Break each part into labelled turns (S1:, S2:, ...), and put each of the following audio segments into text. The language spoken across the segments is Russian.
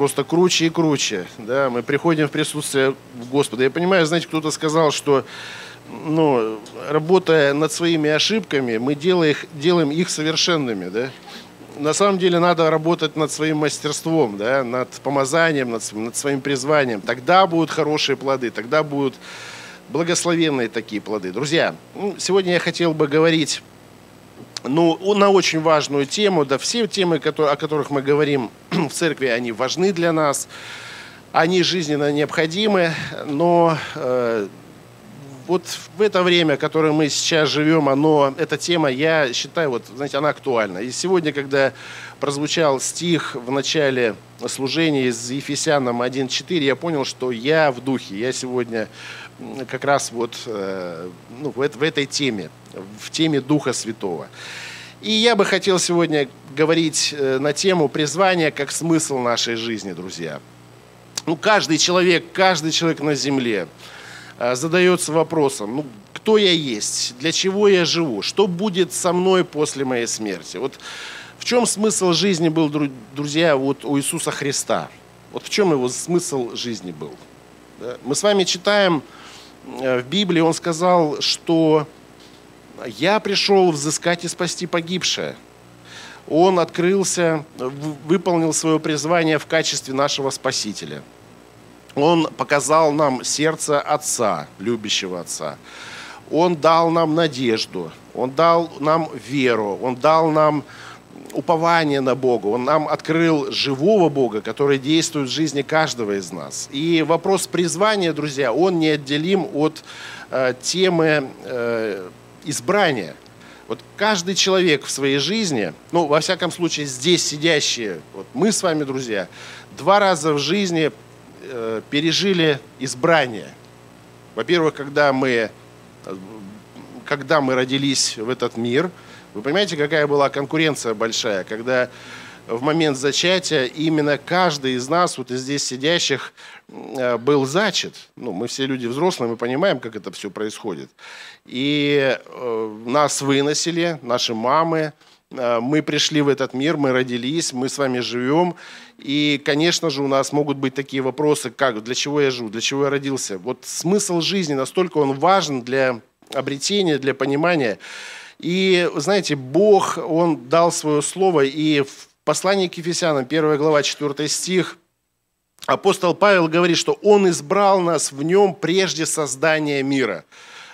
S1: просто круче и круче. Да? Мы приходим в присутствие Господа. Я понимаю, знаете, кто-то сказал, что ну, работая над своими ошибками, мы делаем их, делаем их совершенными. Да? На самом деле надо работать над своим мастерством, да? над помазанием, над, над своим призванием. Тогда будут хорошие плоды, тогда будут благословенные такие плоды. Друзья, ну, сегодня я хотел бы говорить ну, на очень важную тему. Да, все темы, которые, о которых мы говорим в церкви, они важны для нас, они жизненно необходимы, но э, вот в это время, которое мы сейчас живем, оно, эта тема, я считаю, вот, знаете, она актуальна. И сегодня, когда прозвучал стих в начале служения из Ефесянам 1.4, я понял, что я в духе. Я сегодня как раз вот э, ну, в, в этой теме, в теме Духа Святого. И я бы хотел сегодня говорить э, на тему призвания как смысл нашей жизни, друзья. Ну, каждый человек, каждый человек на земле – Э, задается вопросом, ну, кто я есть, для чего я живу, что будет со мной после моей смерти. Вот в чем смысл жизни был, друзья, вот у Иисуса Христа? Вот в чем его смысл жизни был? Мы с вами читаем в Библии, он сказал, что я пришел взыскать и спасти погибшее. Он открылся, выполнил свое призвание в качестве нашего Спасителя – он показал нам сердце Отца, любящего Отца. Он дал нам надежду, Он дал нам веру, Он дал нам упование на Бога, Он нам открыл живого Бога, который действует в жизни каждого из нас. И вопрос призвания, друзья, он неотделим от э, темы э, избрания. Вот каждый человек в своей жизни, ну, во всяком случае, здесь сидящие, вот мы с вами, друзья, два раза в жизни э, пережили избрание. Во-первых, когда мы, когда мы родились в этот мир, вы понимаете, какая была конкуренция большая, когда в момент зачатия именно каждый из нас, вот из здесь сидящих, э, был зачат. Ну, мы все люди взрослые, мы понимаем, как это все происходит. И э, нас выносили, наши мамы, Э, мы пришли в этот мир, мы родились, мы с вами живем. И, конечно же, у нас могут быть такие вопросы, как, для чего я живу, для чего я родился. Вот смысл жизни настолько он важен для обретения, для понимания. И, знаете, Бог, Он дал свое слово, и в послании к Ефесянам, 1 глава, 4 стих, апостол Павел говорит, что Он избрал нас в Нем прежде создания мира.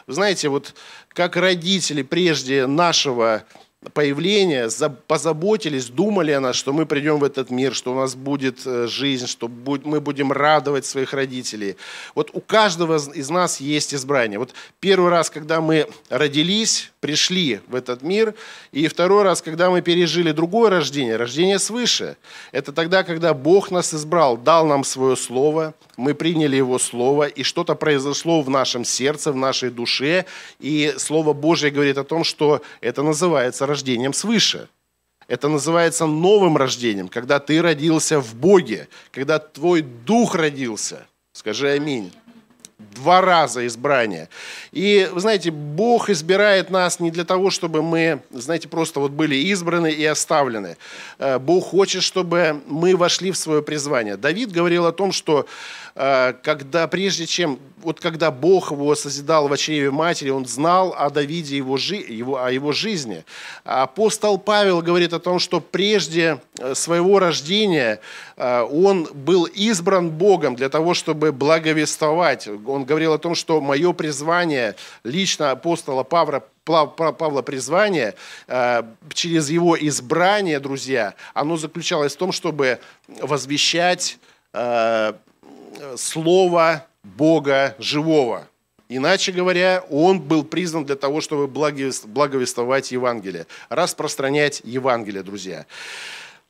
S1: Вы знаете, вот как родители прежде нашего появления позаботились, думали о нас, что мы придем в этот мир, что у нас будет э, жизнь, что мы будем радовать своих родителей. Вот у каждого из нас есть избрание. Вот первый раз, когда мы родились, пришли в этот мир, и второй раз, когда мы пережили другое рождение, рождение свыше, это тогда, когда Бог нас избрал, дал нам свое слово, мы приняли Его слово, и что-то произошло в нашем сердце, в нашей душе, и Слово Божье говорит о том, что это называется рождением свыше. Это называется новым рождением, когда ты родился в Боге, когда твой дух родился. Скажи аминь два раза избрание. И, вы знаете, Бог избирает нас не для того, чтобы мы, знаете, просто вот были избраны и оставлены. Э, Бог хочет, чтобы мы вошли в свое призвание. Давид говорил о том, что когда прежде чем, вот когда Бог его созидал в чреве матери, он знал о Давиде, его, его, о его жизни. Апостол Павел говорит о том, что прежде э, своего рождения он был избран Богом для того, чтобы благовествовать. Он говорил о том, что мое призвание, лично апостола Павла, Павла призвание, э, через его избрание, друзья, оно заключалось в том, чтобы возвещать э, слово Бога живого. Иначе говоря, он был признан для того, чтобы благовествовать Евангелие, распространять Евангелие, друзья.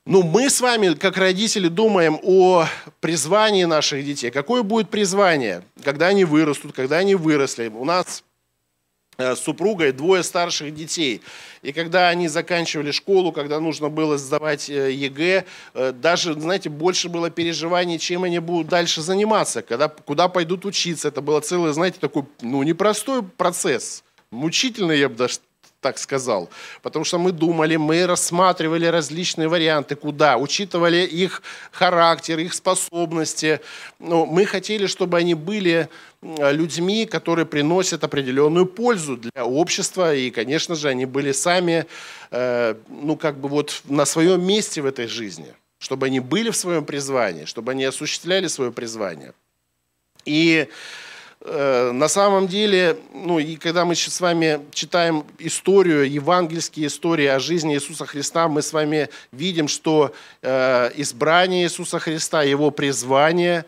S1: Ну, мы с вами, как родители, думаем о призвании наших детей. Какое будет призвание, когда они вырастут, когда они выросли? У нас э, с супругой двое старших детей. И когда они заканчивали школу, когда нужно было сдавать э, ЕГЭ, э, даже, знаете, больше было переживаний, чем они будут дальше заниматься, когда, куда пойдут учиться. Это было целый, знаете, такой, ну, непростой процесс, мучительный, я бы даже так сказал. Потому что мы думали, мы рассматривали различные варианты, куда, учитывали их характер, их способности. Но мы хотели, чтобы они были людьми, которые приносят определенную пользу для общества. И, конечно же, они были сами, э, ну, как бы вот на своем месте в этой жизни. Чтобы они были в своем призвании, чтобы они осуществляли свое призвание. И Э, на самом деле, ну и когда мы с вами читаем историю, евангельские истории о жизни Иисуса Христа, мы с вами видим, что э, избрание Иисуса Христа, его призвание,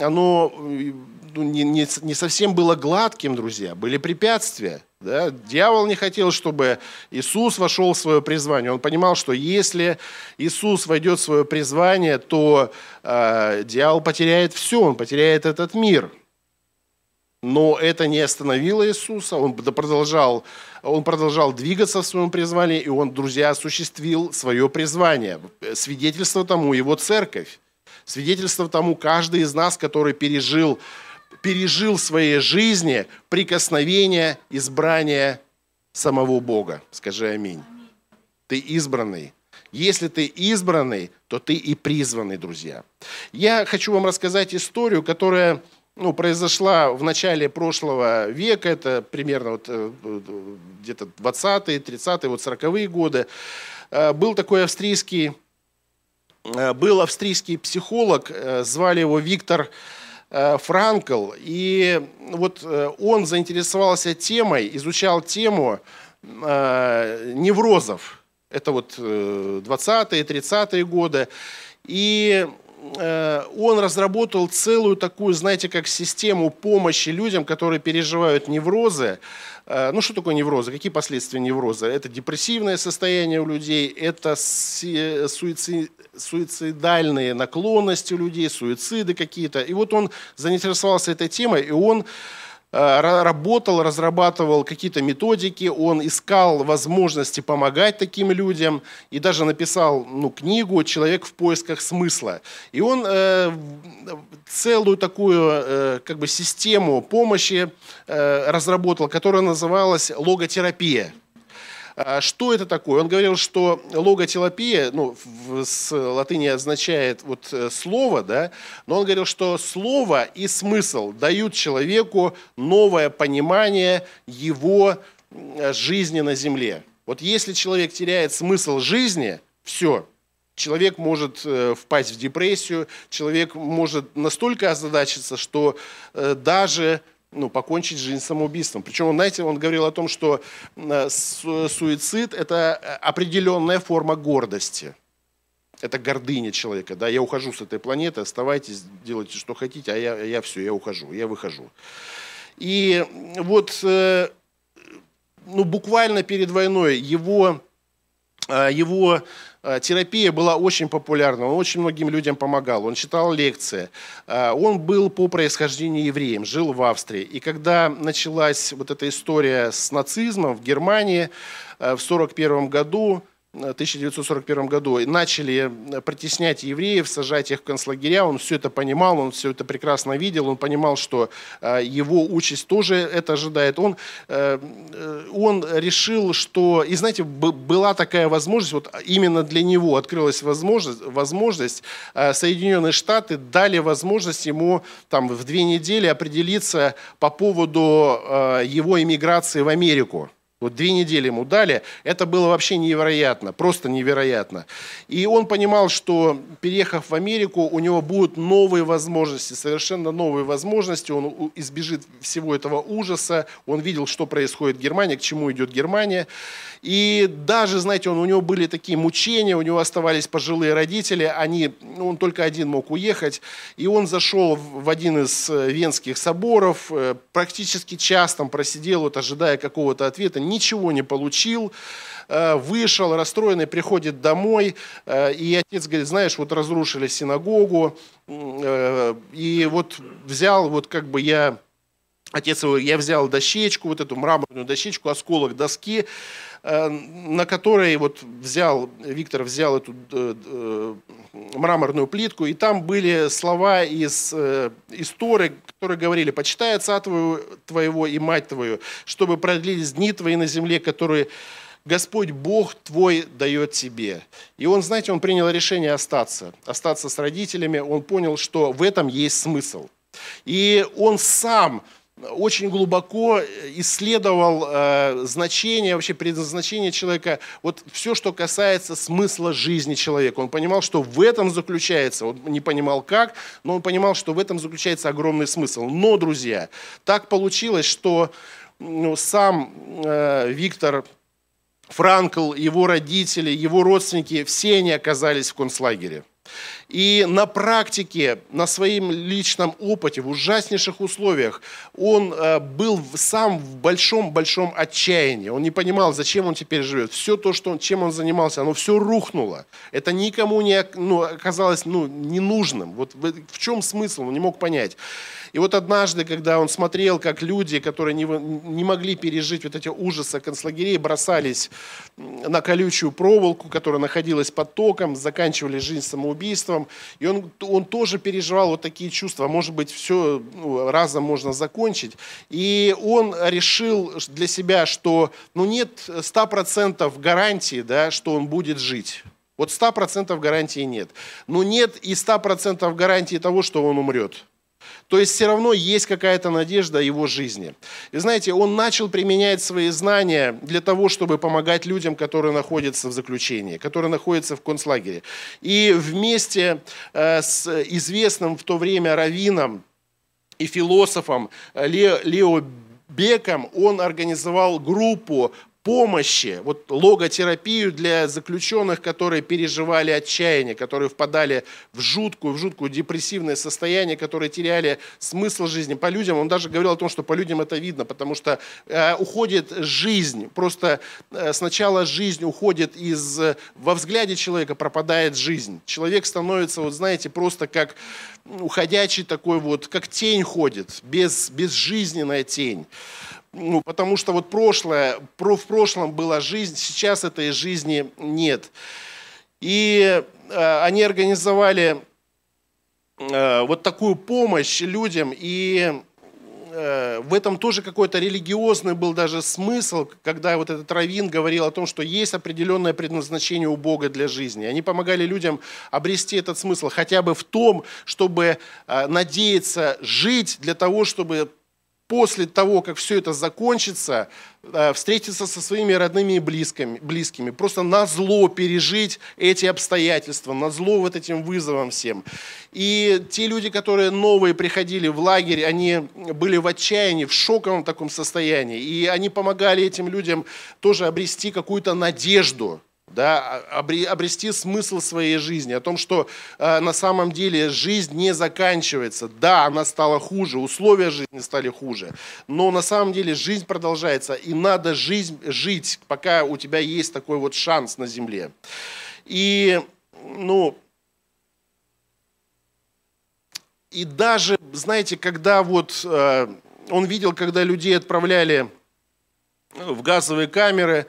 S1: оно ну, не, не, не совсем было гладким, друзья, были препятствия. Да? Дьявол не хотел, чтобы Иисус вошел в свое призвание. Он понимал, что если Иисус войдет в свое призвание, то э, дьявол потеряет все, он потеряет этот мир – но это не остановило Иисуса, он продолжал, он продолжал двигаться в своем призвании, и он, друзья, осуществил свое призвание. Свидетельство тому его церковь. Свидетельство тому каждый из нас, который пережил, пережил в своей жизни прикосновение, избрание самого Бога. Скажи аминь. Ты избранный. Если ты избранный, то ты и призванный, друзья. Я хочу вам рассказать историю, которая ну, произошла в начале прошлого века, это примерно вот, э, где-то 20-е, 30-е, вот 40-е годы, э, был такой австрийский, э, был австрийский психолог, звали его Виктор Франкл, и вот он заинтересовался темой, изучал тему неврозов. Это вот 20-е, 30-е годы. И Э, он разработал целую такую, знаете, как систему помощи людям, которые переживают неврозы. Э, ну, что такое неврозы? Какие последствия невроза? Это депрессивное состояние у людей, это суицидальные наклонности у людей, суициды какие-то. И вот он заинтересовался этой темой, и он Э, работал, разрабатывал какие-то методики, он искал возможности помогать таким людям и даже написал ну, книгу «Человек в поисках смысла». И он э, целую такую э, как бы систему помощи э, разработал, которая называлась логотерапия. А что это такое? Он говорил, что логотелопия, ну, с латыни означает вот э, слово, да, но он говорил, что слово и смысл дают человеку новое понимание его жизни на земле. Вот если человек теряет смысл жизни, все, человек может э, впасть в депрессию, человек может настолько озадачиться, что э, даже ну, покончить жизнь самоубийством. Причем, знаете, он говорил о том, что э, суицид – это определенная форма гордости. Это гордыня человека. Да? Я ухожу с этой планеты, оставайтесь, делайте, что хотите, а я, я все, я ухожу, я выхожу. И вот э, ну, буквально перед войной его, э, его Э, терапия была очень популярна, он очень многим людям помогал, он читал лекции. Э, он был по происхождению евреем, жил в Австрии. И когда началась вот эта история с нацизмом в Германии э, в 1941 году, 1941 году начали притеснять евреев, сажать их в концлагеря. Он все это понимал, он все это прекрасно видел, он понимал, что э, его участь тоже это ожидает. Он, э, он решил, что... И знаете, была такая возможность, вот именно для него открылась возможность, возможность э, Соединенные Штаты дали возможность ему там, в две недели определиться по поводу его иммиграции в Америку. Вот две недели ему дали. Это было вообще невероятно, просто невероятно. И он понимал, что переехав в Америку, у него будут новые возможности, совершенно новые возможности. Он избежит всего этого ужаса. Он видел, что происходит в Германии, к чему идет Германия. И даже, знаете, он, у него были такие мучения, у него оставались пожилые родители, они, ну, он только один мог уехать. И он зашел в один из э, венских соборов, э, практически час там просидел, вот, ожидая какого-то ответа ничего не получил, э, вышел расстроенный, приходит домой, э, и отец говорит, знаешь, вот разрушили синагогу, э, и вот взял, вот как бы я Отец его, я взял дощечку, вот эту мраморную дощечку, осколок доски, на которой вот взял, Виктор взял эту э, э, мраморную плитку, и там были слова из истории, которые говорили, почитай отца твоего, твоего и мать твою, чтобы продлились дни твои на земле, которые Господь Бог твой дает тебе. И он, знаете, он принял решение остаться, остаться с родителями, он понял, что в этом есть смысл. И он сам очень глубоко исследовал э, значение, вообще предназначение человека, вот все, что касается смысла жизни человека. Он понимал, что в этом заключается, он не понимал как, но он понимал, что в этом заключается огромный смысл. Но, друзья, так получилось, что ну, сам э, Виктор Франкл, его родители, его родственники, все они оказались в концлагере. И на практике, на своем личном опыте, в ужаснейших условиях, он э, был сам в большом-большом отчаянии. Он не понимал, зачем он теперь живет. Все то, что он, чем он занимался, оно все рухнуло. Это никому не ну, оказалось ну, ненужным. Вот в чем смысл, он не мог понять. И вот однажды, когда он смотрел, как люди, которые не, не могли пережить вот эти ужасы концлагерей, бросались на колючую проволоку, которая находилась под током, заканчивали жизнь самоубийством, и он, он тоже переживал вот такие чувства, может быть, все ну, разом можно закончить. И он решил для себя, что ну, нет 100% гарантии, да, что он будет жить. Вот 100% гарантии нет. Но нет и 100% гарантии того, что он умрет. То есть все равно есть какая-то надежда о его жизни. И знаете, он начал применять свои знания для того, чтобы помогать людям, которые находятся в заключении, которые находятся в концлагере. И вместе э, с известным в то время раввином и философом Лео Беком он организовал группу помощи, вот логотерапию для заключенных, которые переживали отчаяние, которые впадали в жуткую, в жуткую депрессивное состояние, которые теряли смысл жизни. По людям, он даже говорил о том, что по людям это видно, потому что э, уходит жизнь, просто э, сначала жизнь уходит из, во взгляде человека пропадает жизнь. Человек становится, вот знаете, просто как уходящий такой вот, как тень ходит, без, безжизненная тень. Ну, потому что вот прошлое, в прошлом была жизнь, сейчас этой жизни нет. И э, они организовали э, вот такую помощь людям, и э, в этом тоже какой-то религиозный был даже смысл, когда вот этот Равин говорил о том, что есть определенное предназначение у Бога для жизни. Они помогали людям обрести этот смысл хотя бы в том, чтобы э, надеяться жить для того, чтобы после того, как все это закончится, э, встретиться со своими родными и близкими, близкими, просто на зло пережить эти обстоятельства, на зло вот этим вызовам всем. И те люди, которые новые приходили в лагерь, они были в отчаянии, в шоковом таком состоянии, и они помогали этим людям тоже обрести какую-то надежду, да, обрести смысл своей жизни, о том, что э, на самом деле жизнь не заканчивается. Да, она стала хуже, условия жизни стали хуже, но на самом деле жизнь продолжается, и надо жизнь жить, пока у тебя есть такой вот шанс на земле. И, ну, и даже, знаете, когда вот э, он видел, когда людей отправляли в газовые камеры,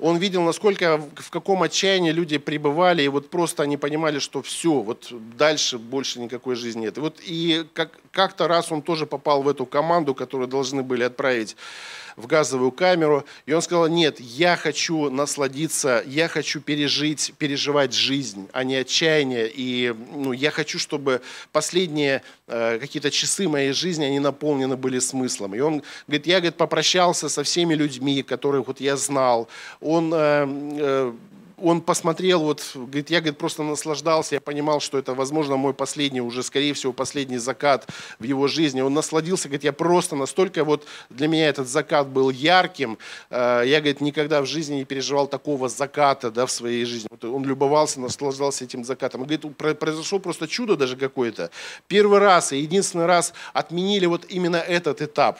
S1: он видел, насколько, в каком отчаянии люди пребывали, и вот просто они понимали, что все, вот дальше больше никакой жизни нет. И вот и как, как-то раз он тоже попал в эту команду, которую должны были отправить в газовую камеру, и он сказал, нет, я хочу насладиться, я хочу пережить, переживать жизнь, а не отчаяние, и ну, я хочу, чтобы последние э, какие-то часы моей жизни, они наполнены были смыслом. И он говорит, я говорит, попрощался со всеми людьми, которых вот я знал, он э, э, он посмотрел, вот, говорит, я говорит, просто наслаждался, я понимал, что это, возможно, мой последний, уже, скорее всего, последний закат в его жизни. Он насладился, говорит, я просто настолько, вот для меня этот закат был ярким, э, я, говорит, никогда в жизни не переживал такого заката, да, в своей жизни. Вот он любовался, наслаждался этим закатом. Он говорит, произошло просто чудо даже какое-то. Первый раз и единственный раз отменили вот именно этот этап.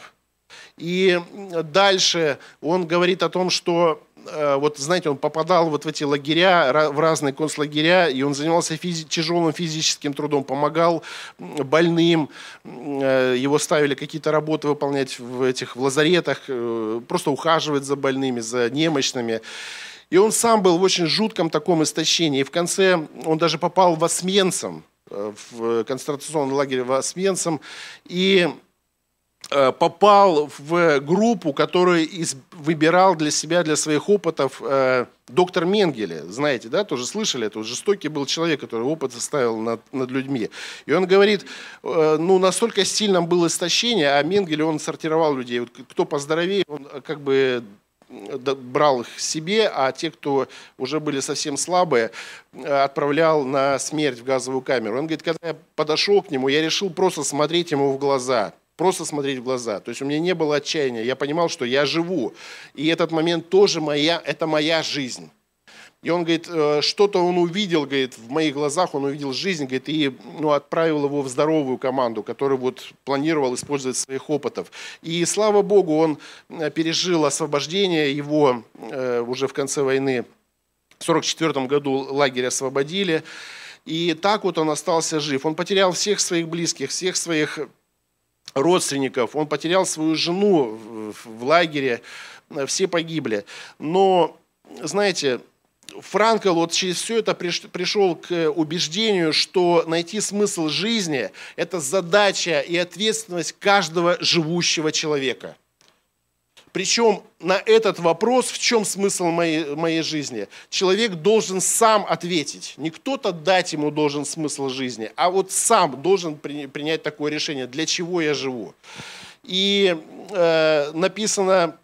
S1: И дальше он говорит о том, что вот знаете, он попадал вот в эти лагеря, в разные концлагеря, и он занимался физи тяжелым физическим трудом, помогал больным, э, его ставили какие-то работы выполнять в этих в лазаретах, э, просто ухаживать за больными, за немощными. И он сам был в очень жутком таком истощении. И в конце он даже попал в Освенцим, в концентрационный лагерь в Освенцим. И Э, попал в группу, которую выбирал для себя, для своих опытов э, доктор Менгеле. Знаете, да, тоже слышали это. Жестокий был человек, который опыт составил над, над людьми. И он говорит, э, ну, настолько сильным было истощение, а Менгеле, он сортировал людей. Вот кто поздоровее, он как бы брал их себе, а те, кто уже были совсем слабые, отправлял на смерть в газовую камеру. Он говорит, когда я подошел к нему, я решил просто смотреть ему в глаза просто смотреть в глаза. То есть у меня не было отчаяния, я понимал, что я живу. И этот момент тоже моя, это моя жизнь. И он говорит, «Э, что-то он увидел, говорит, в моих глазах он увидел жизнь, говорит, и ну, отправил его в здоровую команду, которую вот планировал использовать своих опытов. И слава Богу, он э, пережил освобождение, его э, уже в конце войны, в 1944 году лагерь освободили. И так вот он остался жив. Он потерял всех своих близких, всех своих родственников, он потерял свою жену в лагере, все погибли. Но, знаете, Франкл вот через все это пришел к убеждению, что найти смысл жизни – это задача и ответственность каждого живущего человека. Причем на этот вопрос, в чем смысл моей, моей жизни, человек должен сам ответить. Не кто-то дать ему должен смысл жизни, а вот сам должен при, принять такое решение, для чего я живу. И э, написано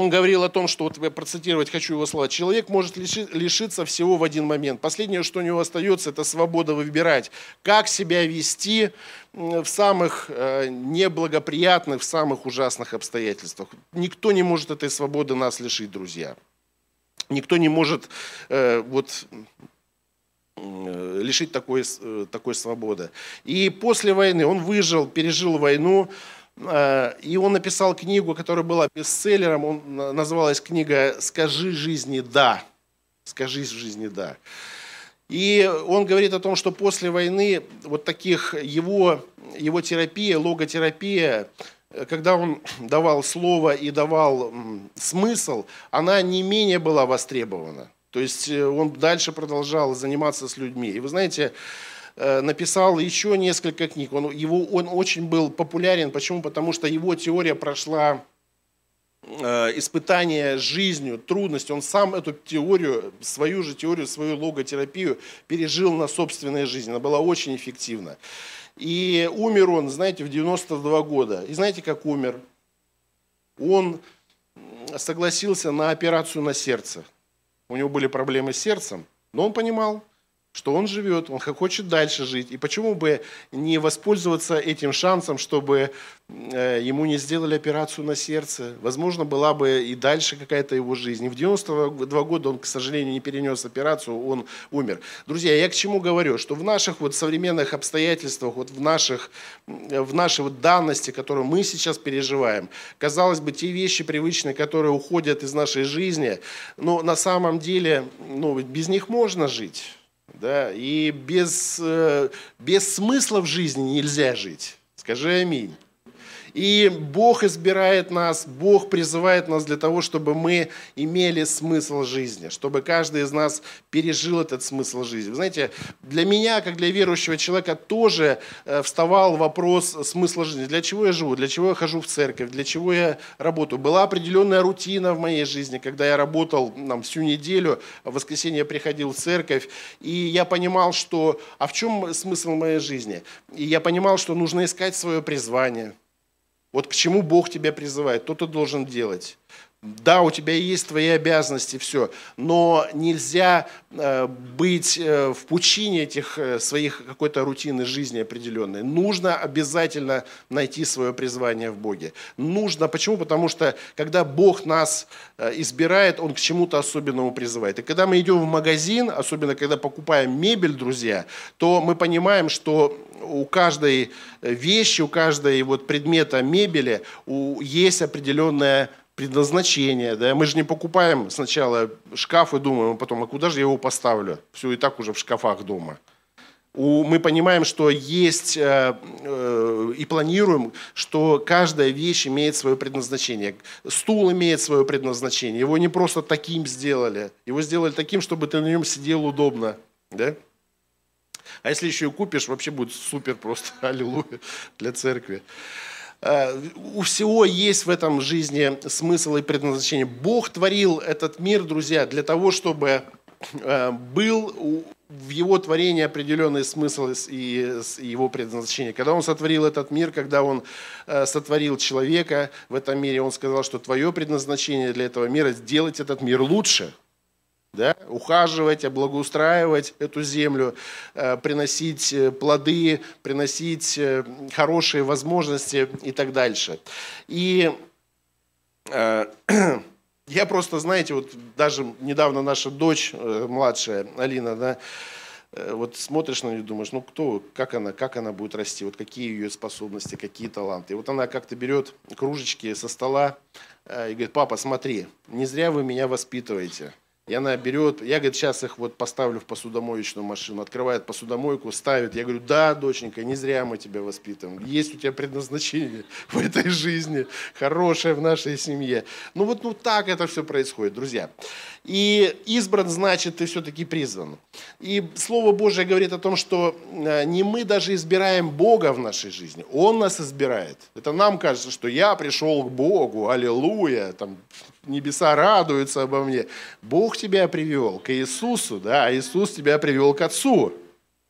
S1: он говорил о том, что, вот я процитировать хочу его слова, человек может лишиться всего в один момент. Последнее, что у него остается, это свобода выбирать, как себя вести в самых э, неблагоприятных, в самых ужасных обстоятельствах. Никто не может этой свободы нас лишить, друзья. Никто не может э, вот, э, лишить такой, такой свободы. И после войны он выжил, пережил войну, и он написал книгу, которая была бестселлером. Он, называлась книга «Скажи жизни да». «Скажи жизни да». И он говорит о том, что после войны вот таких его, его терапия, логотерапия, когда он давал слово и давал смысл, она не менее была востребована. То есть э, он дальше продолжал заниматься с людьми. И вы знаете, Э, написал еще несколько книг. Он, его, он очень был популярен. Почему? Потому что его теория прошла э, испытание жизнью, трудность. Он сам эту теорию, свою же теорию, свою логотерапию пережил на собственной жизни. Она была очень эффективна. И умер он, знаете, в 92 года. И знаете, как умер? Он согласился на операцию на сердце. У него были проблемы с сердцем, но он понимал, что он живет, он хочет дальше жить. И почему бы не воспользоваться этим шансом, чтобы э, ему не сделали операцию на сердце? Возможно, была бы и дальше какая-то его жизнь. И в 92 года он, к сожалению, не перенес операцию, он умер. Друзья, я к чему говорю? Что в наших вот современных обстоятельствах, вот в, наших, в нашей вот данности, которую мы сейчас переживаем, казалось бы, те вещи привычные, которые уходят из нашей жизни, но на самом деле ну, без них можно жить. Да? И без, э, без смысла в жизни нельзя жить. Скажи аминь. И Бог избирает нас, Бог призывает нас для того, чтобы мы имели смысл жизни, чтобы каждый из нас пережил этот смысл жизни. Вы знаете, для меня, как для верующего человека, тоже э, вставал вопрос смысла жизни. Для чего я живу, для чего я хожу в церковь, для чего я работаю. Была определенная рутина в моей жизни, когда я работал там, всю неделю, в воскресенье я приходил в церковь, и я понимал, что, а в чем смысл моей жизни? И я понимал, что нужно искать свое призвание – вот к чему Бог тебя призывает, то ты должен делать. Да, у тебя есть твои обязанности, все, но нельзя э, быть э, в пучине этих э, своих какой-то рутины жизни определенной. Нужно обязательно найти свое призвание в Боге. Нужно, почему? Потому что когда Бог нас избирает, Он к чему-то особенному призывает. И когда мы идем в магазин, особенно когда покупаем мебель, друзья, то мы понимаем, что у каждой вещи, у каждой вот предмета мебели есть определенная предназначение, да, мы же не покупаем сначала шкаф и думаем, а потом, а куда же я его поставлю? Все и так уже в шкафах дома. У, мы понимаем, что есть э, э, и планируем, что каждая вещь имеет свое предназначение. Стул имеет свое предназначение. Его не просто таким сделали. Его сделали таким, чтобы ты на нем сидел удобно. Да? А если еще и купишь, вообще будет супер просто, аллилуйя, для церкви. Э, у всего есть в этом жизни смысл и предназначение. Бог творил этот мир, друзья, для того, чтобы э, был в его творении определенный смысл и его предназначение. Когда он сотворил этот мир, когда он э, сотворил человека в этом мире, он сказал, что твое предназначение для этого мира – сделать этот мир лучше – да, ухаживать, облагоустраивать эту землю, э, приносить э, плоды, приносить э, хорошие возможности и так дальше. И я просто, знаете, вот даже недавно наша дочь младшая, Алина, да, вот смотришь на нее, думаешь, ну кто, как она, как она будет расти, вот какие ее способности, какие таланты. И вот она как-то берет кружечки со стола и говорит, папа, смотри, не зря вы меня воспитываете. И она берет, я, говорит, сейчас их вот поставлю в посудомоечную машину, открывает посудомойку, ставит. Я говорю, да, доченька, не зря мы тебя воспитываем. Есть у тебя предназначение в этой жизни, хорошее в нашей семье. Ну вот ну так это все происходит, друзья. И избран значит, ты все-таки призван. И Слово Божье говорит о том, что э, не мы даже избираем Бога в нашей жизни, Он нас избирает. Это нам кажется, что я пришел к Богу, аллилуйя, там небеса радуются обо мне. Бог тебя привел к Иисусу, да, а Иисус тебя привел к Отцу.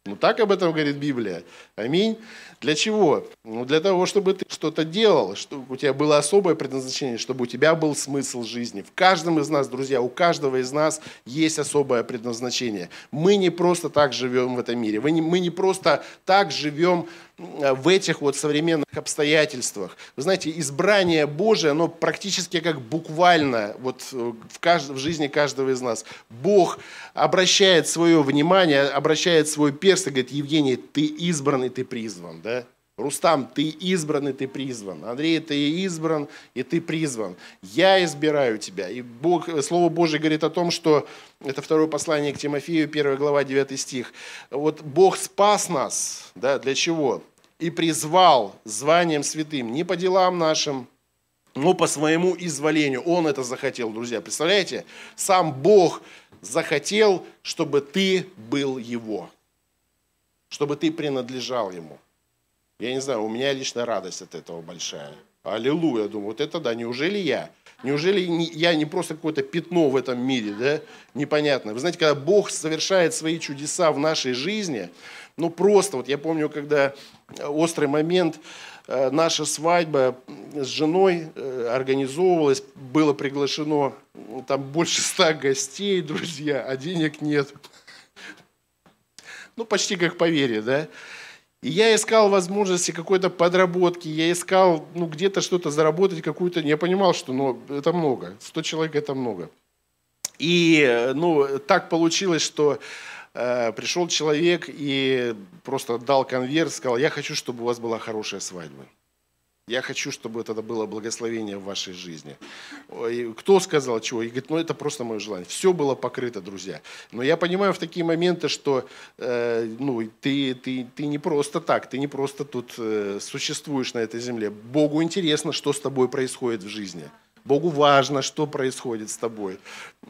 S1: Ну так об этом говорит Библия. Аминь. Для чего? Ну, для того, чтобы ты что-то делал, чтобы у тебя было особое предназначение, чтобы у тебя был смысл жизни. В каждом из нас, друзья, у каждого из нас есть особое предназначение. Мы не просто так живем в этом мире. Мы не, мы не просто так живем в этих вот современных обстоятельствах. Вы знаете, избрание Божие, оно практически как буквально вот в, кажд... в жизни каждого из нас. Бог обращает свое внимание, обращает свой перст и говорит, Евгений, ты избран и ты призван. Да? Рустам, ты избран и ты призван. Андрей, ты избран и ты призван. Я избираю тебя. И Бог, Слово Божье говорит о том, что это второе послание к Тимофею, 1 глава, 9 стих. Вот Бог спас нас. Да, для чего? И призвал званием святым, не по делам нашим, но по своему изволению. Он это захотел, друзья. Представляете? Сам Бог захотел, чтобы ты был Его. Чтобы ты принадлежал Ему. Я не знаю, у меня лично радость от этого большая. Аллилуйя, думаю, вот это да, неужели я? Неужели я не просто какое-то пятно в этом мире, да? Непонятно. Вы знаете, когда Бог совершает свои чудеса в нашей жизни, ну просто, вот я помню, когда острый момент, э, наша свадьба с женой э, организовывалась, было приглашено там больше ста гостей, друзья, а денег нет. Ну, почти как по вере, да? И я искал возможности какой-то подработки, я искал ну, где-то что-то заработать, какую-то... Я понимал, что ну, это много, 100 человек это много. И ну, так получилось, что э, пришел человек и просто дал конверт, сказал, я хочу, чтобы у вас была хорошая свадьба. Я хочу, чтобы это было благословение в вашей жизни. Кто сказал чего? И говорит, ну это просто мое желание. Все было покрыто, друзья. Но я понимаю в такие моменты, что э, ну, ты, ты, ты не просто так, ты не просто тут э, существуешь на этой земле. Богу интересно, что с тобой происходит в жизни. Богу важно, что происходит с тобой.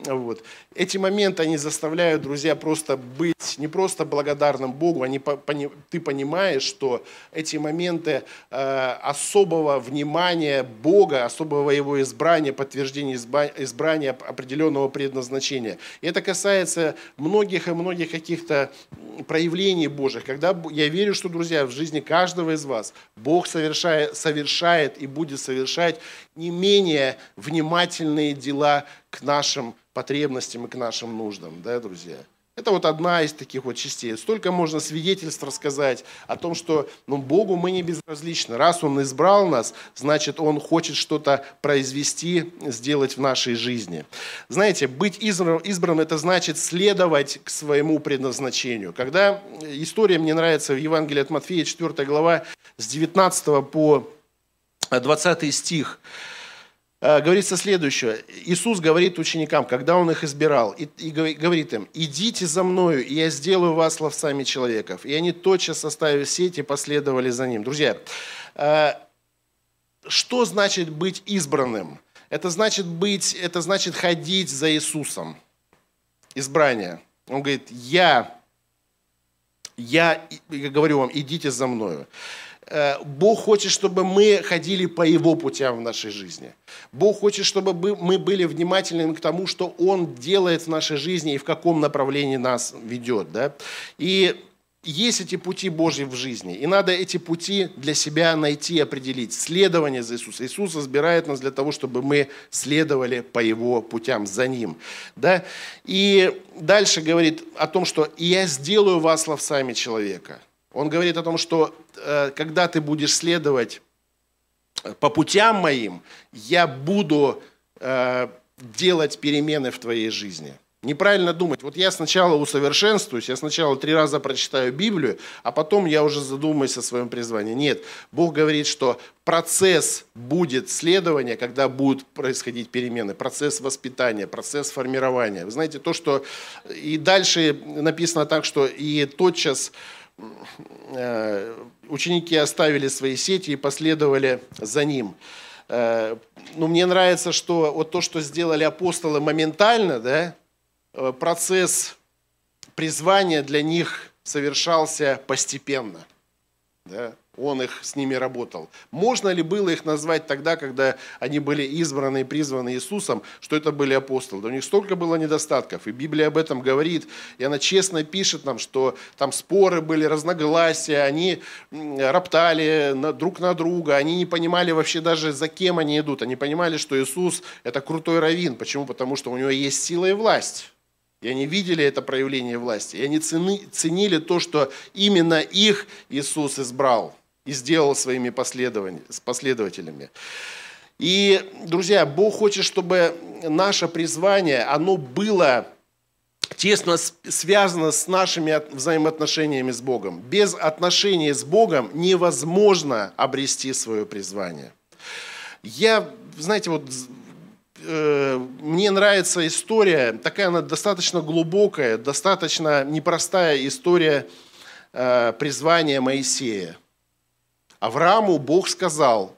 S1: Вот. Эти моменты, они заставляют, друзья, просто быть не просто благодарным Богу, они, ты понимаешь, что эти моменты э, особого внимания Бога, особого Его избрания, подтверждения избрания определенного предназначения. И это касается многих и многих каких-то проявлений Божьих. Когда я верю, что, друзья, в жизни каждого из вас Бог совершает, совершает и будет совершать не менее внимательные дела к нашим потребностям и к нашим нуждам, да, друзья? Это вот одна из таких вот частей. Столько можно свидетельств рассказать о том, что ну, Богу мы не безразличны. Раз Он избрал нас, значит, Он хочет что-то произвести, сделать в нашей жизни. Знаете, быть избран, избран – это значит следовать к своему предназначению. Когда история мне нравится в Евангелии от Матфея, 4 глава, с 19 по 20 стих – э, говорится следующее. Иисус говорит ученикам, когда Он их избирал, и, и говорит им, идите за мною, и я сделаю вас ловцами человеков. И они тотчас оставив сеть и последовали за Ним. Друзья, э, что значит быть избранным? Это значит быть, это значит ходить за Иисусом. Избрание. Он говорит, я, я, я говорю вам, идите за мною. Э, Бог хочет, чтобы мы ходили по Его путям в нашей жизни. Бог хочет, чтобы мы были внимательны к тому, что Он делает в нашей жизни и в каком направлении нас ведет. Да? И есть эти пути Божьи в жизни, и надо эти пути для себя найти, определить. Следование за Иисусом. Иисус избирает нас для того, чтобы мы следовали по Его путям, за Ним. Да? И дальше говорит о том, что «я сделаю вас ловцами человека». Он говорит о том, что э, когда ты будешь следовать э, по путям моим, я буду э, делать перемены в твоей жизни – Неправильно думать. Вот я сначала усовершенствуюсь, я сначала три раза прочитаю Библию, а потом я уже задумаюсь о своем призвании. Нет, Бог говорит, что процесс будет следования, когда будут происходить перемены, процесс воспитания, процесс формирования. Вы знаете, то, что и дальше написано так, что и тотчас э, ученики оставили свои сети и последовали за ним. Э, ну, мне нравится, что вот то, что сделали апостолы моментально, да, Э, процесс призвания для них совершался постепенно. Да? Он их с ними работал. Можно ли было их назвать тогда, когда они были избраны и призваны Иисусом, что это были апостолы? Да у них столько было недостатков, и Библия об этом говорит, и она честно пишет нам, что там споры были, разногласия, они роптали друг на друга, они не понимали вообще даже, за кем они идут. Они понимали, что Иисус – это крутой раввин. Почему? Потому что у него есть сила и власть. И они видели это проявление власти. И они ценили то, что именно их Иисус избрал и сделал своими последователями. И, друзья, Бог хочет, чтобы наше призвание, оно было тесно связано с нашими взаимоотношениями с Богом. Без отношений с Богом невозможно обрести свое призвание. Я, знаете, вот Э, мне нравится история, такая она достаточно глубокая, достаточно непростая история э, призвания Моисея. Аврааму Бог сказал,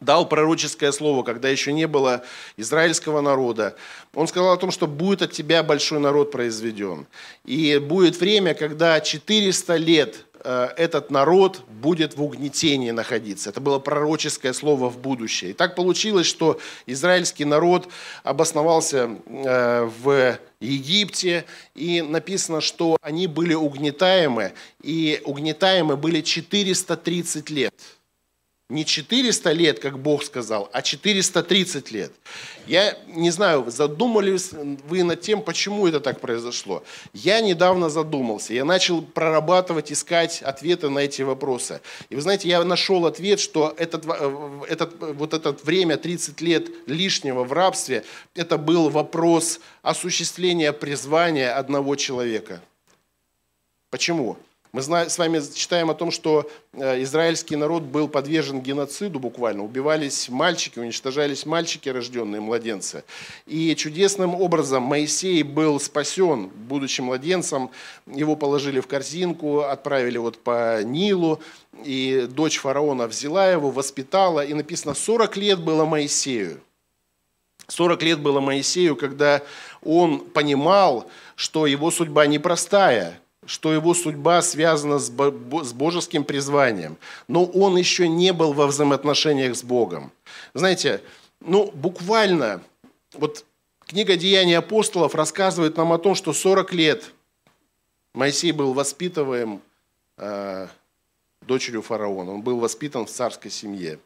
S1: дал пророческое слово, когда еще не было израильского народа. Он сказал о том, что будет от тебя большой народ произведен. И будет время, когда 400 лет этот народ будет в угнетении находиться. Это было пророческое слово в будущее. И так получилось, что израильский народ обосновался э, в Египте, и написано, что они были угнетаемы, и угнетаемы были 430 лет – не 400 лет, как Бог сказал, а 430 лет. Я не знаю, задумались вы над тем, почему это так произошло. Я недавно задумался, я начал прорабатывать, искать ответы на эти вопросы. И вы знаете, я нашел ответ, что этот, э, этот, вот это время, 30 лет лишнего в рабстве, это был вопрос осуществления призвания одного человека. Почему? Мы с вами читаем о том, что э, израильский народ был подвержен геноциду буквально. Убивались мальчики, уничтожались мальчики, рожденные младенцы. И чудесным образом Моисей был спасен, будучи младенцем. Его положили в корзинку, отправили вот по Нилу. И дочь фараона взяла его, воспитала. И написано, 40 лет было Моисею. 40 лет было Моисею, когда он понимал, что его судьба непростая – что его судьба связана с божеским призванием, но он еще не был во взаимоотношениях с Богом. Знаете, ну буквально, вот книга «Деяния апостолов» рассказывает нам о том, что 40 лет Моисей был воспитываем э, дочерью фараона, он был воспитан в царской семье.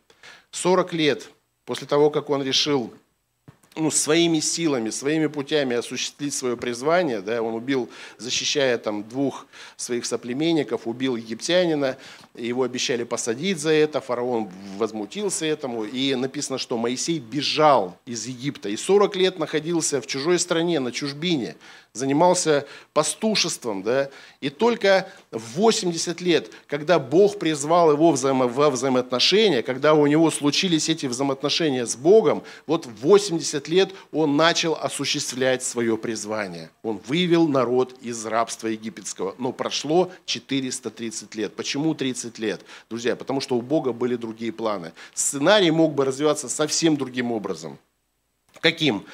S1: 40 лет после того, как он решил ну, своими силами, своими путями осуществить свое призвание. Да, он убил, защищая там двух своих соплеменников, убил египтянина, его обещали посадить за это, фараон возмутился этому, и написано, что Моисей бежал из Египта и 40 лет находился в чужой стране, на чужбине, занимался пастушеством, да, и только в 80 лет, когда Бог призвал его взаимо, во взаимоотношения, когда у него случились эти взаимоотношения с Богом, вот 80 20 лет он начал осуществлять свое призвание. Он вывел народ из рабства египетского. Но прошло 430 лет. Почему 30 лет? Друзья, потому что у Бога были другие планы. Сценарий мог бы развиваться совсем другим образом. Каким?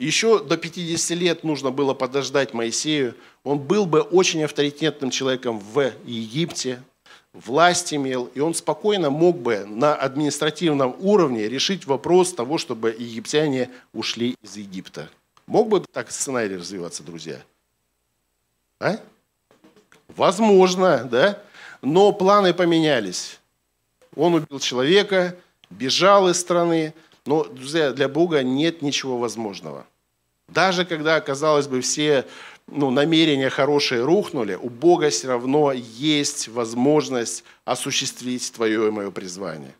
S1: Еще до 50 лет нужно было подождать Моисею. Он был бы очень авторитетным человеком в Египте, власть имел, и он спокойно мог бы на административном уровне решить вопрос того, чтобы египтяне ушли из Египта. Мог бы так сценарий развиваться, друзья? А? Возможно, да? Но планы поменялись. Он убил человека, бежал из страны, но, друзья, для Бога нет ничего возможного. Даже когда, казалось бы, все ну, намерения хорошие рухнули, у Бога все равно есть возможность осуществить твое и мое призвание.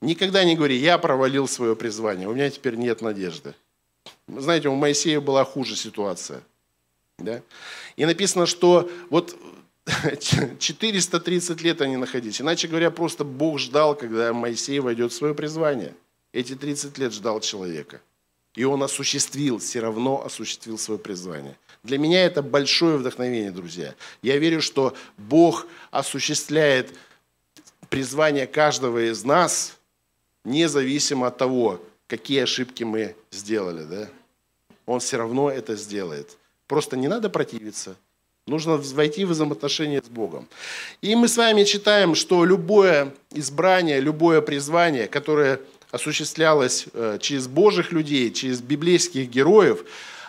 S1: Никогда не говори, я провалил свое призвание, у меня теперь нет надежды. Знаете, у Моисея была хуже ситуация. Да? И написано, что вот 430 лет они находились. Иначе говоря, просто Бог ждал, когда Моисей войдет в свое призвание. Эти 30 лет ждал человека. И он осуществил, все равно осуществил свое призвание. Для меня это большое вдохновение, друзья. Я верю, что Бог осуществляет призвание каждого из нас, независимо от того, какие ошибки мы сделали. Да? Он все равно это сделает. Просто не надо противиться. Нужно войти в взаимоотношения с Богом. И мы с вами читаем, что любое избрание, любое призвание, которое осуществлялось э, через Божьих людей, через библейских героев,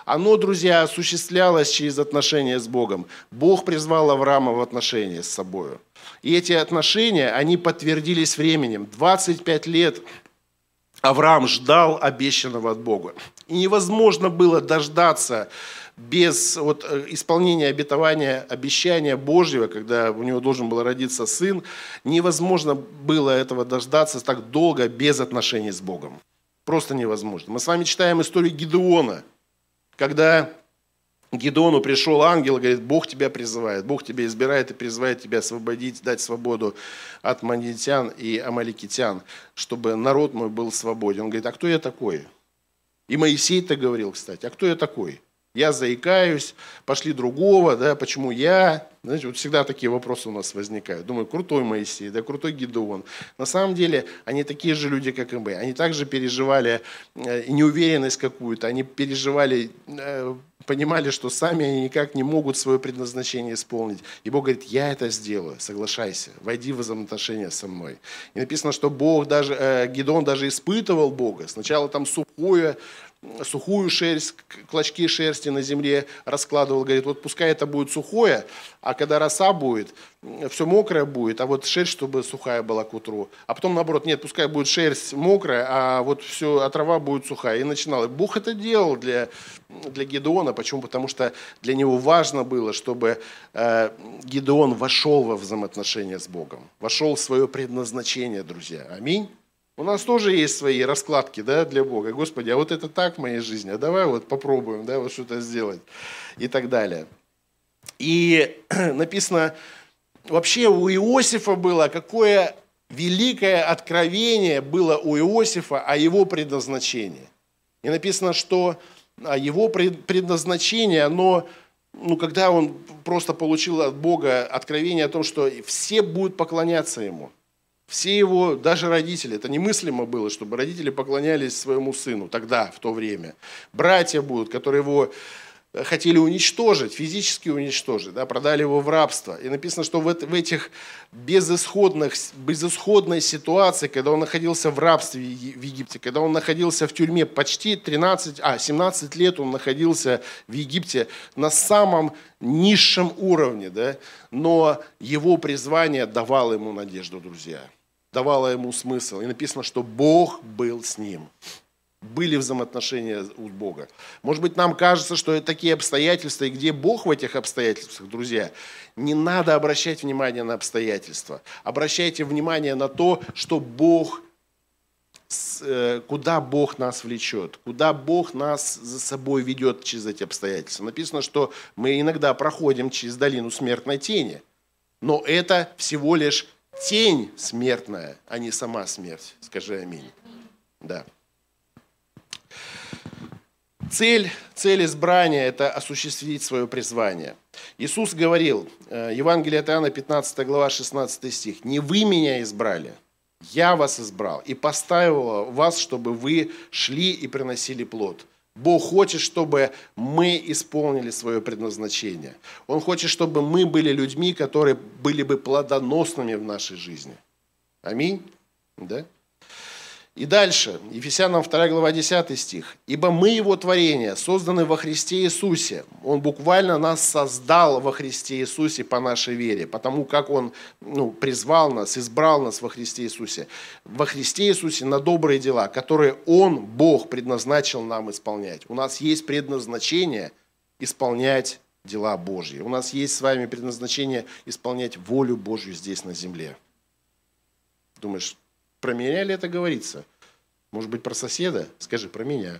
S1: оно, друзья, осуществлялось через отношения с Богом. Бог призвал Авраама в отношения с собой. И эти отношения, они подтвердились временем. 25 лет Авраам ждал обещанного от Бога. И невозможно было дождаться без вот, э, исполнения обетования, обещания Божьего, когда у него должен был родиться сын, невозможно было этого дождаться так долго без отношений с Богом. Просто невозможно. Мы с вами читаем историю Гидеона, когда Гедону пришел ангел и говорит, Бог тебя призывает, Бог тебя избирает и призывает тебя освободить, дать свободу от мандитян и амаликитян, чтобы народ мой был свободен. Он говорит, а кто я такой? И Моисей-то говорил, кстати, а кто я такой? Я заикаюсь, пошли другого, да, почему я? Знаете, вот всегда такие вопросы у нас возникают. Думаю, крутой Моисей, да, крутой Гедеон. На самом деле, они такие же люди, как и мы. Они также переживали э, неуверенность какую-то, они переживали, э, понимали, что сами они никак не могут свое предназначение исполнить. И Бог говорит, я это сделаю, соглашайся, войди в взаимоотношения со мной. И написано, что Бог даже, э, Гедон даже испытывал Бога. Сначала там сухое, сухую шерсть, клочки шерсти на земле раскладывал, говорит, вот пускай это будет сухое, а когда роса будет, все мокрое будет, а вот шерсть, чтобы сухая была к утру. А потом наоборот, нет, пускай будет шерсть мокрая, а вот все, а трава будет сухая. И начинал. И Бог это делал для, для Гедеона. Почему? Потому что для него важно было, чтобы э, Гедеон вошел во взаимоотношения с Богом, вошел в свое предназначение, друзья. Аминь. У нас тоже есть свои раскладки да, для Бога. Господи, а вот это так в моей жизни, а давай вот попробуем да, вот что-то сделать и так далее. И написано, вообще у Иосифа было какое великое откровение было у Иосифа о его предназначении. И написано, что его предназначение, оно, ну, когда он просто получил от Бога откровение о том, что все будут поклоняться ему – все его, даже родители, это немыслимо было, чтобы родители поклонялись своему сыну тогда, в то время. Братья будут, которые его хотели уничтожить, физически уничтожить, да, продали его в рабство. И написано, что в, в этих безысходных, безысходной ситуации, когда он находился в рабстве в Египте, когда он находился в тюрьме почти 13, а, 17 лет он находился в Египте на самом низшем уровне, да, но его призвание давало ему надежду, друзья, давало ему смысл. И написано, что Бог был с ним. Были взаимоотношения у Бога. Может быть, нам кажется, что это такие обстоятельства, и где Бог в этих обстоятельствах, друзья, не надо обращать внимание на обстоятельства. Обращайте внимание на то, что Бог, э, куда Бог нас влечет, куда Бог нас за собой ведет через эти обстоятельства. Написано, что мы иногда проходим через долину смертной тени, но это всего лишь тень смертная, а не сама смерть. Скажи аминь. Да. Цель, цель избрания – это осуществить свое призвание. Иисус говорил, э, Евангелие от Иоанна, 15 глава, 16 стих, «Не вы меня избрали, я вас избрал и поставил вас, чтобы вы шли и приносили плод». Бог хочет, чтобы мы исполнили свое предназначение. Он хочет, чтобы мы были людьми, которые были бы плодоносными в нашей жизни. Аминь. Да? И дальше, Ефесянам 2 глава 10 стих. «Ибо мы Его творение, созданы во Христе Иисусе». Он буквально нас создал во Христе Иисусе по нашей вере, потому как Он ну, призвал нас, избрал нас во Христе Иисусе. Во Христе Иисусе на добрые дела, которые Он, Бог, предназначил нам исполнять. У нас есть предназначение исполнять дела Божьи. У нас есть с вами предназначение исполнять волю Божью здесь на земле. Думаешь, про меня ли это говорится? Может быть, про соседа? Скажи, про меня.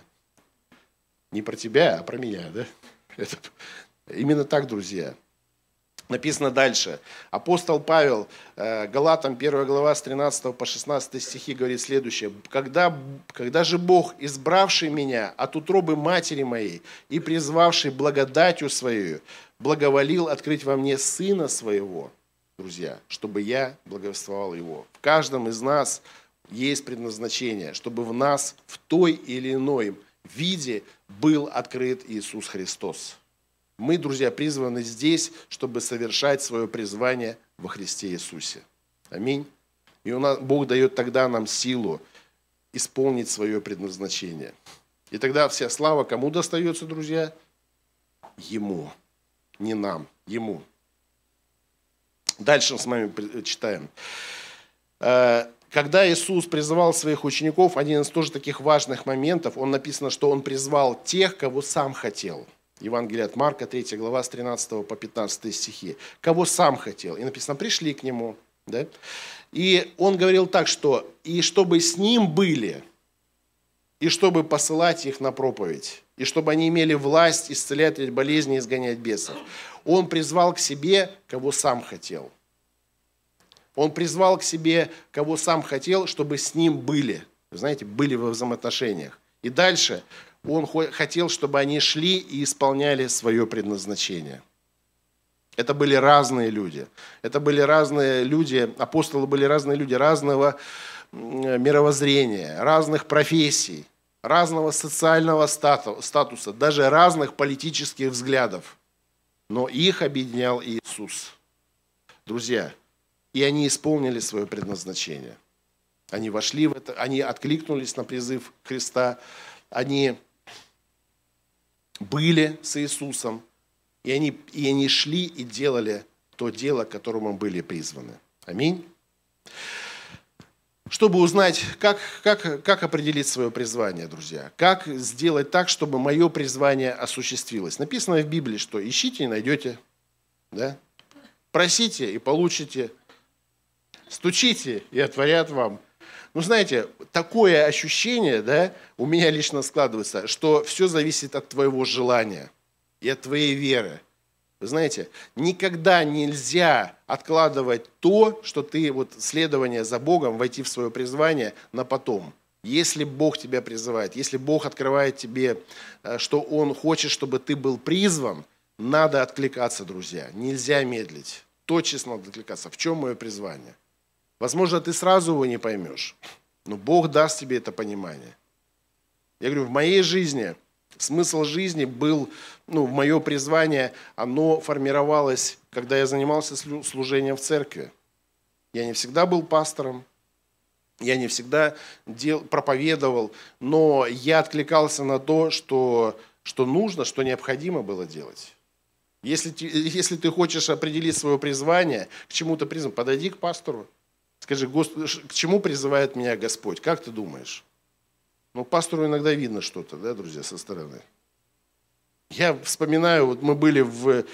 S1: Не про тебя, а про меня, да? Это, именно так, друзья. Написано дальше. Апостол Павел, э, Галатам 1 глава с 13 по 16 стихи говорит следующее. «Когда, «Когда же Бог, избравший меня от утробы матери моей и призвавший благодатью свою, благоволил открыть во мне Сына Своего, друзья, чтобы я благовествовал Его. В каждом из нас есть предназначение, чтобы в нас в той или иной виде был открыт Иисус Христос. Мы, друзья, призваны здесь, чтобы совершать свое призвание во Христе Иисусе. Аминь. И у нас, Бог дает тогда нам силу исполнить свое предназначение. И тогда вся слава кому достается, друзья? Ему. Не нам, Ему. Дальше мы с вами читаем. Э, когда Иисус призывал своих учеников, один из тоже таких важных моментов, он написано, что он призвал тех, кого сам хотел. Евангелие от Марка, 3 глава, с 13 по 15 стихи. Кого сам хотел. И написано, пришли к нему. Да? И он говорил так, что и чтобы с ним были, и чтобы посылать их на проповедь, и чтобы они имели власть исцелять болезни и изгонять бесов. Он призвал к себе, кого сам хотел. Он призвал к себе, кого сам хотел, чтобы с ним были. Знаете, были во взаимоотношениях. И дальше он хотел, чтобы они шли и исполняли свое предназначение. Это были разные люди. Это были разные люди, апостолы были разные люди, разного мировоззрения, разных профессий, разного социального статуса, даже разных политических взглядов но их объединял Иисус. Друзья, и они исполнили свое предназначение. Они вошли в это, они откликнулись на призыв Христа, они были с Иисусом, и они, и они шли и делали то дело, к которому были призваны. Аминь. Чтобы узнать, как, как, как определить свое призвание, друзья. Как сделать так, чтобы мое призвание осуществилось. Написано в Библии, что ищите и найдете. Да? Просите и получите. Стучите и отворят вам. Ну, знаете, такое ощущение, да, у меня лично складывается, что все зависит от твоего желания и от твоей веры. Знаете, никогда нельзя откладывать то, что ты, вот следование за Богом, войти в свое призвание на потом. Если Бог тебя призывает, если Бог открывает тебе, э, что Он хочет, чтобы ты был призван, надо откликаться, друзья. Нельзя медлить. Точно надо откликаться. В чем мое призвание? Возможно, ты сразу его не поймешь, но Бог даст тебе это понимание. Я говорю, в моей жизни Смысл жизни был, ну, мое призвание, оно формировалось, когда я занимался служением в церкви. Я не всегда был пастором, я не всегда дел, проповедовал, но я откликался на то, что, что нужно, что необходимо было делать. Если, если ты хочешь определить свое призвание, к чему ты призван, подойди к пастору. Скажи, к чему призывает меня Господь? Как ты думаешь? Ну, пастору иногда видно что-то, да, друзья, со стороны. Я вспоминаю, вот мы были в,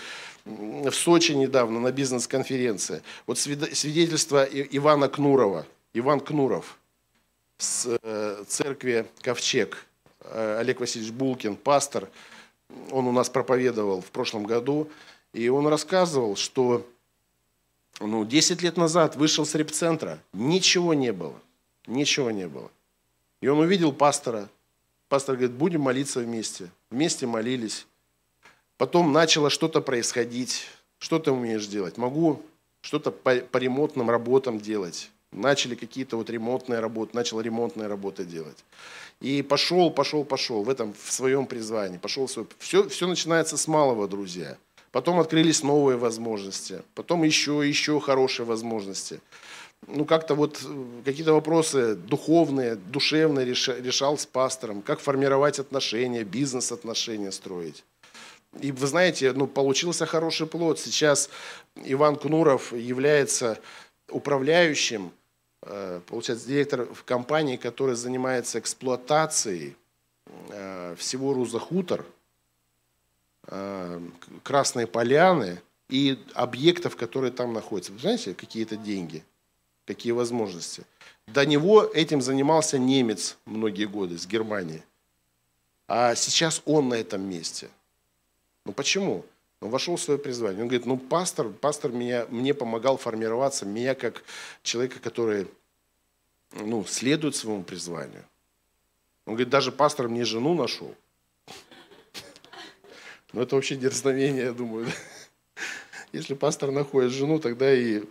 S1: в Сочи недавно на бизнес-конференции. Вот свидетельство Ивана Кнурова, Иван Кнуров с э, церкви Ковчег, э, Олег Васильевич Булкин, пастор, он у нас проповедовал в прошлом году, и он рассказывал, что ну, 10 лет назад вышел с репцентра, ничего не было, ничего не было. И он увидел пастора, пастор говорит, будем молиться вместе. Вместе молились. Потом начало что-то происходить. Что ты умеешь делать? Могу что-то по, по ремонтным работам делать. Начали какие-то вот ремонтные работы, начал ремонтные работы делать. И пошел, пошел, пошел в этом, в своем призвании. Пошел в свой... все, все начинается с малого, друзья. Потом открылись новые возможности. Потом еще, еще хорошие возможности. Ну, как-то вот э, какие-то вопросы духовные, душевные решал с пастором. Как формировать отношения, бизнес-отношения строить. И вы знаете, ну, получился хороший плод. Сейчас Иван Кнуров является управляющим Э, получается, директор в компании, которая занимается эксплуатацией э, всего Руза Хутор, э, Красные Поляны и объектов, которые там находятся. Вы знаете, какие это деньги, какие возможности. До него этим занимался немец многие годы с Германии. А сейчас он на этом месте. Ну почему? Он вошел в свое призвание. Он говорит, ну пастор, пастор меня, мне помогал формироваться, меня как человека, который ну, следует своему призванию. Он говорит, даже пастор мне жену нашел. Ну, это вообще дерзновение, я думаю. Если пастор находит жену, тогда и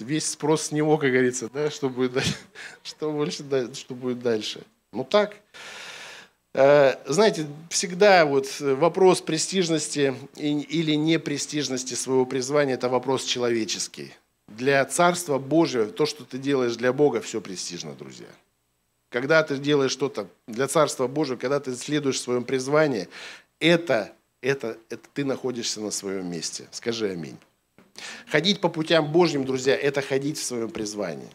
S1: весь спрос с него, как говорится, да, что будет дальше, что больше, что будет дальше. Ну так, Э, знаете, всегда вот вопрос престижности или непрестижности своего призвания – это вопрос человеческий. Для Царства Божьего то, что ты делаешь для Бога, все престижно, друзья. Когда ты делаешь что-то для Царства Божьего, когда ты следуешь в своем призвании, это, это, это ты находишься на своем месте. Скажи аминь. Ходить по путям Божьим, друзья, это ходить в своем призвании.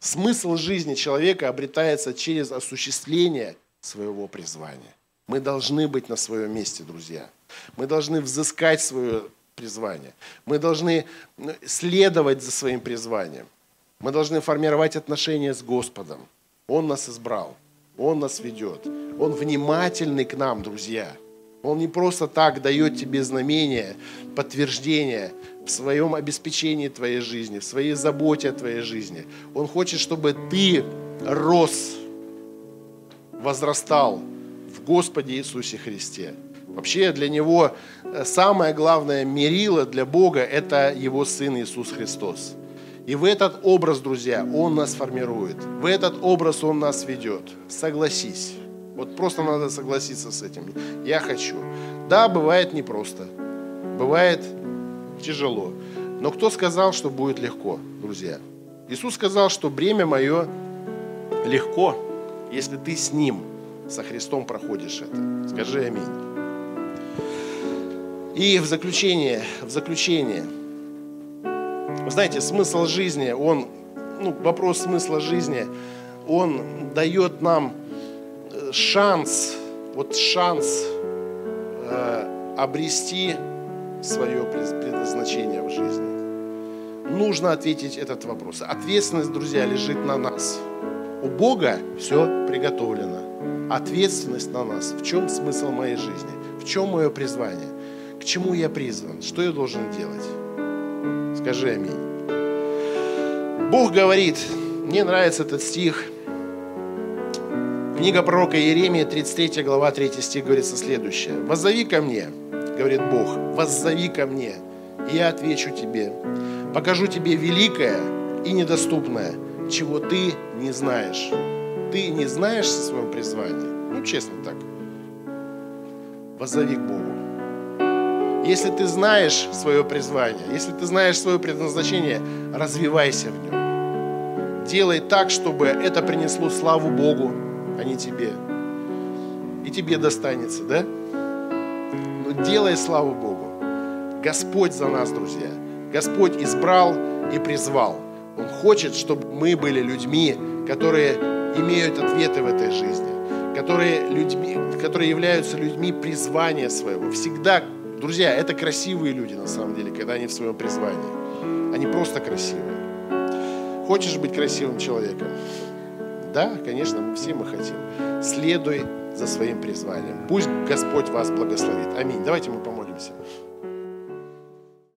S1: Смысл жизни человека обретается через осуществление – своего призвания. Мы должны быть на своем месте, друзья. Мы должны взыскать свое призвание. Мы должны ну, следовать за своим призванием. Мы должны формировать отношения с Господом. Он нас избрал. Он нас ведет. Он внимательный к нам, друзья. Он не просто так дает тебе знамение, подтверждение в своем обеспечении твоей жизни, в своей заботе о твоей жизни. Он хочет, чтобы ты рос возрастал в Господе Иисусе Христе. Вообще для него э, самое главное мерило для Бога – это Его Сын Иисус Христос. И в этот образ, друзья, Он нас формирует. В этот образ Он нас ведет. Согласись. Вот просто надо согласиться с этим. Я хочу. Да, бывает непросто. Бывает тяжело. Но кто сказал, что будет легко, друзья? Иисус сказал, что бремя мое легко, если ты с Ним, со Христом проходишь это. Скажи аминь. И в заключение, в заключение, вы знаете, смысл жизни, он, ну, вопрос смысла жизни, он дает нам шанс, вот шанс э, обрести свое предназначение в жизни. Нужно ответить этот вопрос. Ответственность, друзья, лежит на нас. У Бога все приготовлено. Ответственность на нас. В чем смысл моей жизни? В чем мое призвание? К чему я призван? Что я должен делать? Скажи аминь. Бог говорит, мне нравится этот стих. Книга пророка Иеремия, 33 глава, 3 стих говорится следующее. «Воззови ко мне, — говорит Бог, — воззови ко мне, и я отвечу тебе, покажу тебе великое и недоступное, чего ты не знаешь. Ты не знаешь о своем призвании? Ну, честно так. Воззови к Богу. Если ты знаешь свое призвание, если ты знаешь свое предназначение, развивайся в нем. Делай так, чтобы это принесло славу Богу, а не тебе. И тебе достанется, да? Но делай славу Богу. Господь за нас, друзья. Господь избрал и призвал. Он хочет, чтобы мы были людьми, которые имеют ответы в этой жизни, которые, людьми, которые являются людьми призвания своего. Всегда, друзья, это красивые люди на самом деле, когда они в своем призвании. Они просто красивые. Хочешь быть красивым человеком? Да, конечно, все мы хотим. Следуй за своим призванием. Пусть Господь вас благословит. Аминь. Давайте мы помолимся.